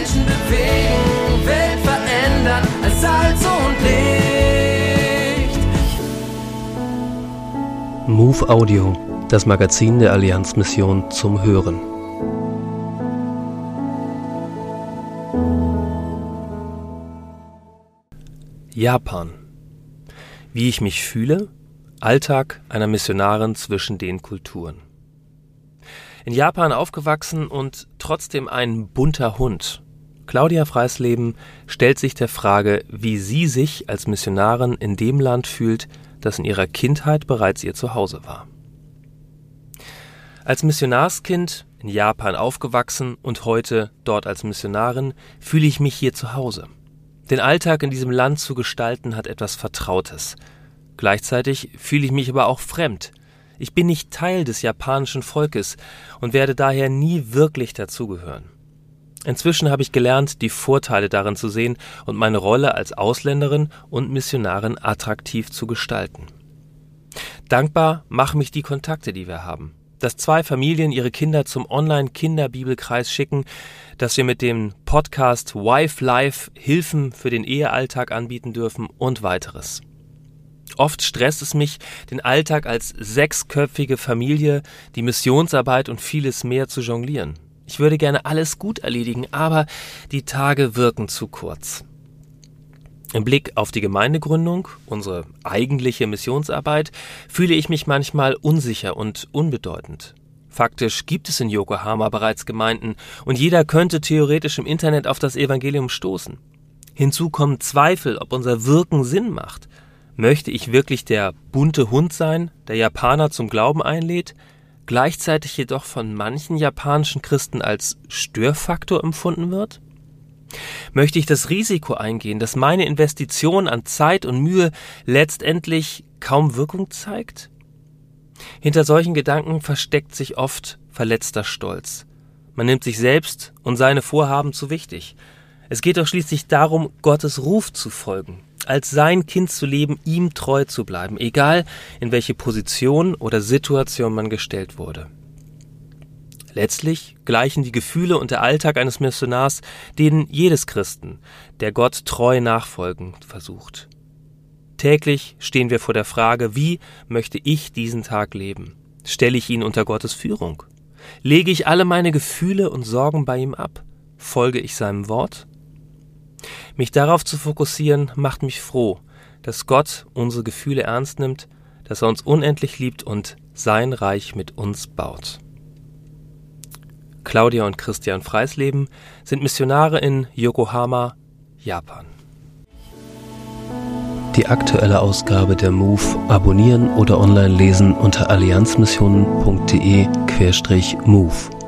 Menschen bewegen, Welt verändern als Salz und Licht. Move Audio, das Magazin der Allianzmission zum Hören. Japan. Wie ich mich fühle? Alltag einer Missionarin zwischen den Kulturen. In Japan aufgewachsen und trotzdem ein bunter Hund. Claudia Freisleben stellt sich der Frage, wie sie sich als Missionarin in dem Land fühlt, das in ihrer Kindheit bereits ihr Zuhause war. Als Missionarskind in Japan aufgewachsen und heute dort als Missionarin fühle ich mich hier zu Hause. Den Alltag in diesem Land zu gestalten hat etwas Vertrautes. Gleichzeitig fühle ich mich aber auch fremd. Ich bin nicht Teil des japanischen Volkes und werde daher nie wirklich dazugehören. Inzwischen habe ich gelernt, die Vorteile darin zu sehen und meine Rolle als Ausländerin und Missionarin attraktiv zu gestalten. Dankbar machen mich die Kontakte, die wir haben. Dass zwei Familien ihre Kinder zum Online-Kinderbibelkreis schicken, dass wir mit dem Podcast Wife Life Hilfen für den Ehealltag anbieten dürfen und weiteres. Oft stresst es mich, den Alltag als sechsköpfige Familie, die Missionsarbeit und vieles mehr zu jonglieren. Ich würde gerne alles gut erledigen, aber die Tage wirken zu kurz. Im Blick auf die Gemeindegründung, unsere eigentliche Missionsarbeit, fühle ich mich manchmal unsicher und unbedeutend. Faktisch gibt es in Yokohama bereits Gemeinden und jeder könnte theoretisch im Internet auf das Evangelium stoßen. Hinzu kommen Zweifel, ob unser Wirken Sinn macht. Möchte ich wirklich der bunte Hund sein, der Japaner zum Glauben einlädt, gleichzeitig jedoch von manchen japanischen Christen als Störfaktor empfunden wird? Möchte ich das Risiko eingehen, dass meine Investition an Zeit und Mühe letztendlich kaum Wirkung zeigt? Hinter solchen Gedanken versteckt sich oft verletzter Stolz. Man nimmt sich selbst und seine Vorhaben zu wichtig. Es geht doch schließlich darum, Gottes Ruf zu folgen, als sein Kind zu leben, ihm treu zu bleiben, egal in welche Position oder Situation man gestellt wurde. Letztlich gleichen die Gefühle und der Alltag eines Missionars denen jedes Christen, der Gott treu nachfolgen versucht. Täglich stehen wir vor der Frage, wie möchte ich diesen Tag leben? Stelle ich ihn unter Gottes Führung? Lege ich alle meine Gefühle und Sorgen bei ihm ab? Folge ich seinem Wort? Mich darauf zu fokussieren, macht mich froh, dass Gott unsere Gefühle ernst nimmt, dass er uns unendlich liebt und sein Reich mit uns baut. Claudia und Christian Freisleben sind Missionare in Yokohama, Japan. Die aktuelle Ausgabe der MOVE abonnieren oder online lesen unter allianzmissionen.de-MOVE.